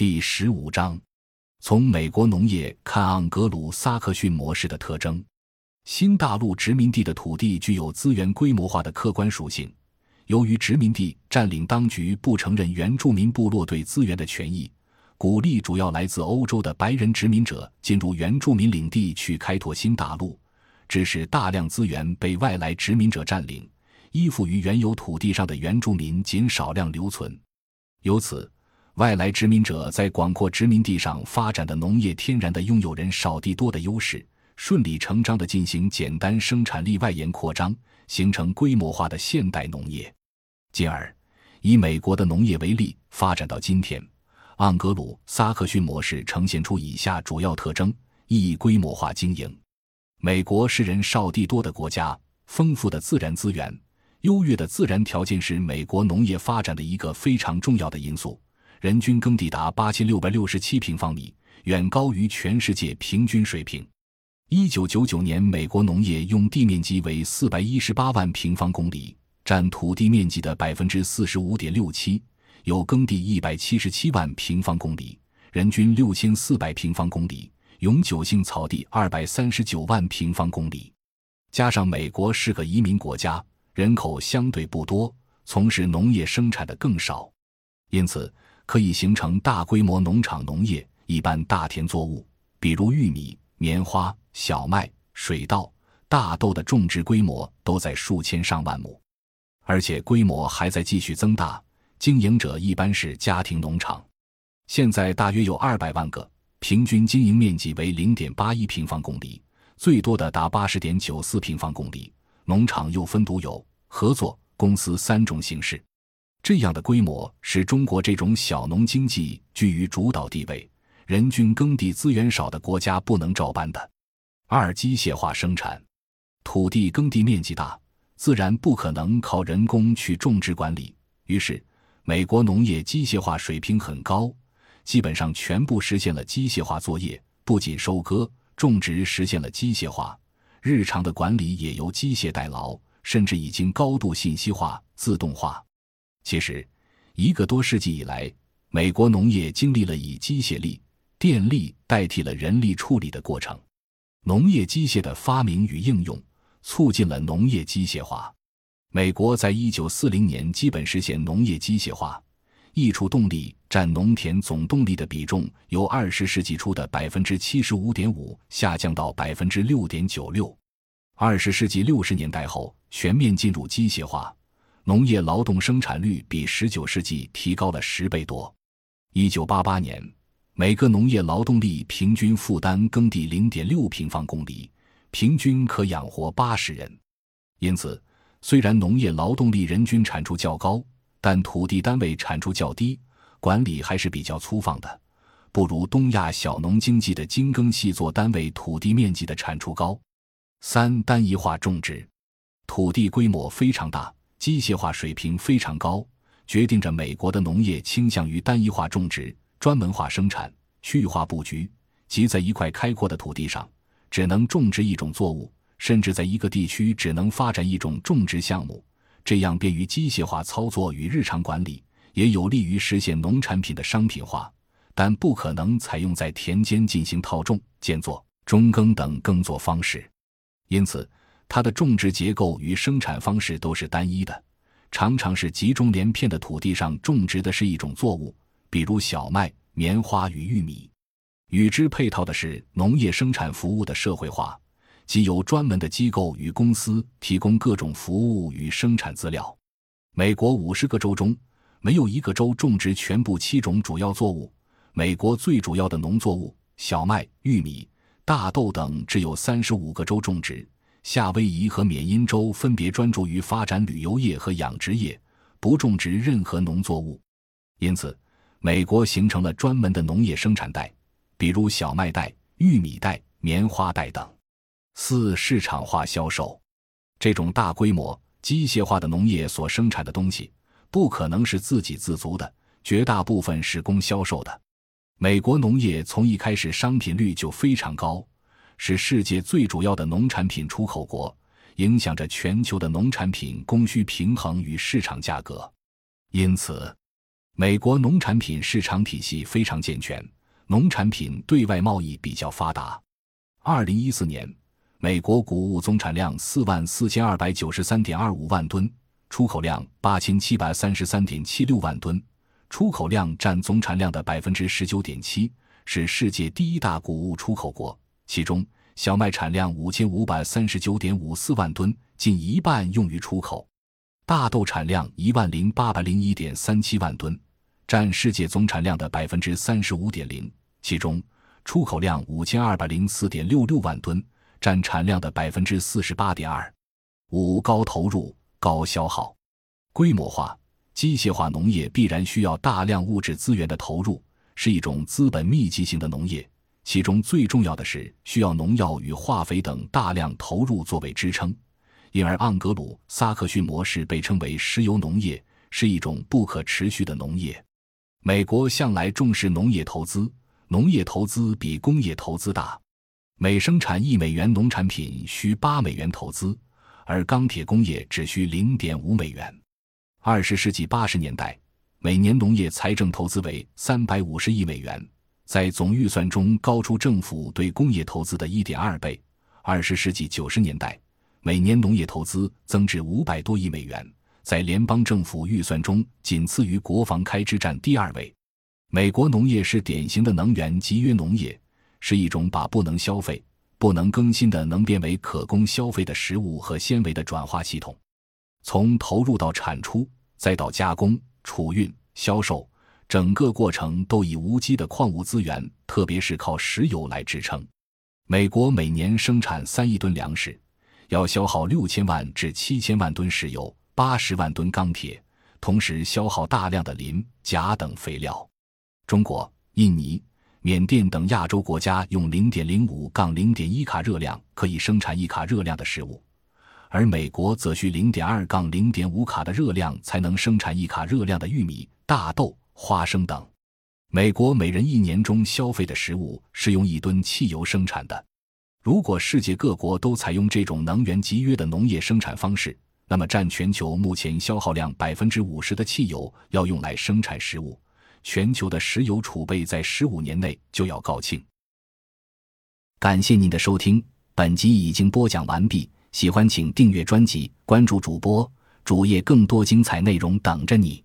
第十五章，从美国农业看盎格鲁撒克逊模式的特征。新大陆殖民地的土地具有资源规模化的客观属性。由于殖民地占领当局不承认原住民部落对资源的权益，鼓励主要来自欧洲的白人殖民者进入原住民领地去开拓新大陆，致使大量资源被外来殖民者占领。依附于原有土地上的原住民仅少量留存，由此，外来殖民者在广阔殖民地上发展的农业天然的拥有人少地多的优势，顺理成章地进行简单生产力外延扩张，形成规模化的现代农业。进而，以美国的农业为例，发展到今天，盎格鲁撒克逊模式呈现出以下主要特征：一、规模化经营。美国是人少地多的国家，丰富的自然资源。优越的自然条件是美国农业发展的一个非常重要的因素。人均耕地达八千六百六十七平方米，远高于全世界平均水平。一九九九年，美国农业用地面积为四百一十八万平方公里，占土地面积的百分之四十五点六七。有耕地一百七十七万平方公里，人均六千四百平方公里；永久性草地二百三十九万平方公里。加上美国是个移民国家。人口相对不多，从事农业生产的更少，因此可以形成大规模农场农业。一般大田作物，比如玉米、棉花、小麦、水稻、大豆的种植规模都在数千上万亩，而且规模还在继续增大。经营者一般是家庭农场，现在大约有二百万个，平均经营面积为零点八一平方公里，最多的达八十点九四平方公里。农场又分独有、合作、公司三种形式，这样的规模使中国这种小农经济居于主导地位、人均耕地资源少的国家不能照搬的。二、机械化生产，土地耕地面积大，自然不可能靠人工去种植管理，于是美国农业机械化水平很高，基本上全部实现了机械化作业，不仅收割、种植实现了机械化。日常的管理也由机械代劳，甚至已经高度信息化、自动化。其实，一个多世纪以来，美国农业经历了以机械力、电力代替了人力处理的过程。农业机械的发明与应用，促进了农业机械化。美国在一九四零年基本实现农业机械化。益处动力占农田总动力的比重由二十世纪初的百分之七十五点五下降到百分之六点九六。二十世纪六十年代后全面进入机械化，农业劳动生产率比十九世纪提高了十倍多。一九八八年，每个农业劳动力平均负担耕地零点六平方公里，平均可养活八十人。因此，虽然农业劳动力人均产出较高，但土地单位产出较低，管理还是比较粗放的，不如东亚小农经济的精耕细作单位土地面积的产出高。三、单一化种植，土地规模非常大，机械化水平非常高，决定着美国的农业倾向于单一化种植、专门化生产、区域化布局，即在一块开阔的土地上只能种植一种作物，甚至在一个地区只能发展一种种植项目。这样便于机械化操作与日常管理，也有利于实现农产品的商品化，但不可能采用在田间进行套种、间作、中耕等耕作方式。因此，它的种植结构与生产方式都是单一的，常常是集中连片的土地上种植的是一种作物，比如小麦、棉花与玉米。与之配套的是农业生产服务的社会化。即由专门的机构与公司提供各种服务与生产资料。美国五十个州中，没有一个州种植全部七种主要作物。美国最主要的农作物小麦、玉米、大豆等只有三十五个州种植。夏威夷和缅因州分别专注于发展旅游业和养殖业，不种植任何农作物。因此，美国形成了专门的农业生产带，比如小麦带、玉米带、棉花带等。四市场化销售，这种大规模机械化的农业所生产的东西，不可能是自给自足的，绝大部分是供销售的。美国农业从一开始商品率就非常高，是世界最主要的农产品出口国，影响着全球的农产品供需平衡与市场价格。因此，美国农产品市场体系非常健全，农产品对外贸易比较发达。二零一四年，美国谷物总产量四万四千二百九十三点二五万吨，出口量八千七百三十三点七六万吨，出口量占总产量的百分之十九点七，是世界第一大谷物出口国。其中，小麦产量五千五百三十九点五四万吨，近一半用于出口；大豆产量一万零八百零一点三七万吨。占世界总产量的百分之三十五点零，其中出口量五千二百零四点六六万吨，占产量的百分之四十八点二。五高投入高消耗，规模化、机械化农业必然需要大量物质资源的投入，是一种资本密集型的农业。其中最重要的是需要农药与化肥等大量投入作为支撑，因而盎格鲁撒克逊模式被称为石油农业，是一种不可持续的农业。美国向来重视农业投资，农业投资比工业投资大，每生产一美元农产品需八美元投资，而钢铁工业只需零点五美元。二十世纪八十年代，每年农业财政投资为三百五十亿美元，在总预算中高出政府对工业投资的一点二倍。二十世纪九十年代，每年农业投资增至五百多亿美元。在联邦政府预算中，仅次于国防开支，占第二位。美国农业是典型的能源集约农业，是一种把不能消费、不能更新的能变为可供消费的食物和纤维的转化系统。从投入到产出，再到加工、储运、销售，整个过程都以无机的矿物资源，特别是靠石油来支撑。美国每年生产三亿吨粮食，要消耗六千万至七千万吨石油。八十万吨钢铁，同时消耗大量的磷、钾等肥料。中国、印尼、缅甸等亚洲国家用零点零五杠零点一卡热量可以生产一卡热量的食物，而美国则需零点二杠零点五卡的热量才能生产一卡热量的玉米、大豆、花生等。美国每人一年中消费的食物是用一吨汽油生产的。如果世界各国都采用这种能源集约的农业生产方式，那么，占全球目前消耗量百分之五十的汽油要用来生产食物，全球的石油储备在十五年内就要告罄。感谢您的收听，本集已经播讲完毕。喜欢请订阅专辑，关注主播主页，更多精彩内容等着你。